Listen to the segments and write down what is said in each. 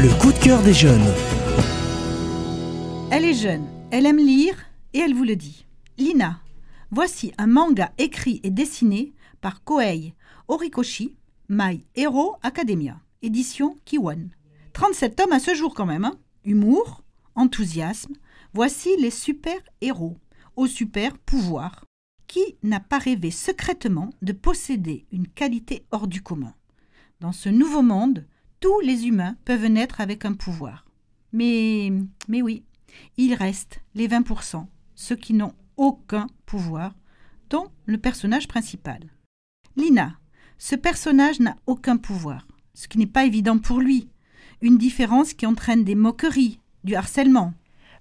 Le coup de cœur des jeunes. Elle est jeune, elle aime lire et elle vous le dit. Lina, voici un manga écrit et dessiné par Koei Horikoshi, My Hero Academia, édition Kiwan. 37 tomes à ce jour quand même. hein. Humour, enthousiasme, voici les super-héros, au super pouvoir. Qui n'a pas rêvé secrètement de posséder une qualité hors du commun? Dans ce nouveau monde, tous les humains peuvent naître avec un pouvoir. Mais, mais oui, il reste les 20%, ceux qui n'ont aucun pouvoir, dont le personnage principal. Lina, ce personnage n'a aucun pouvoir, ce qui n'est pas évident pour lui. Une différence qui entraîne des moqueries, du harcèlement.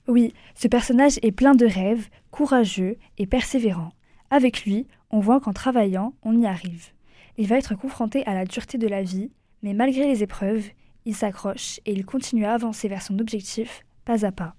Oui, ce personnage est plein de rêves, courageux et persévérant. Avec lui, on voit qu'en travaillant, on y arrive. Il va être confronté à la dureté de la vie, mais malgré les épreuves, il s'accroche et il continue à avancer vers son objectif, pas à pas.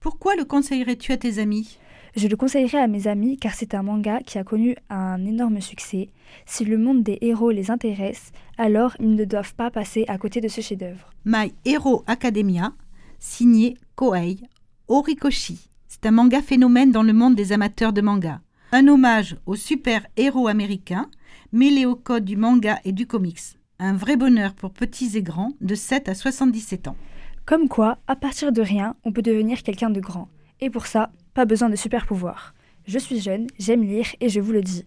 Pourquoi le conseillerais-tu à tes amis? Je le conseillerais à mes amis car c'est un manga qui a connu un énorme succès. Si le monde des héros les intéresse, alors ils ne doivent pas passer à côté de ce chef-d'œuvre. My Hero Academia, signé Koei Horikoshi. C'est un manga phénomène dans le monde des amateurs de manga. Un hommage aux super-héros américains, mêlé au code du manga et du comics. Un vrai bonheur pour petits et grands de 7 à 77 ans. Comme quoi, à partir de rien, on peut devenir quelqu'un de grand. Et pour ça, pas besoin de super pouvoirs. Je suis jeune, j'aime lire et je vous le dis,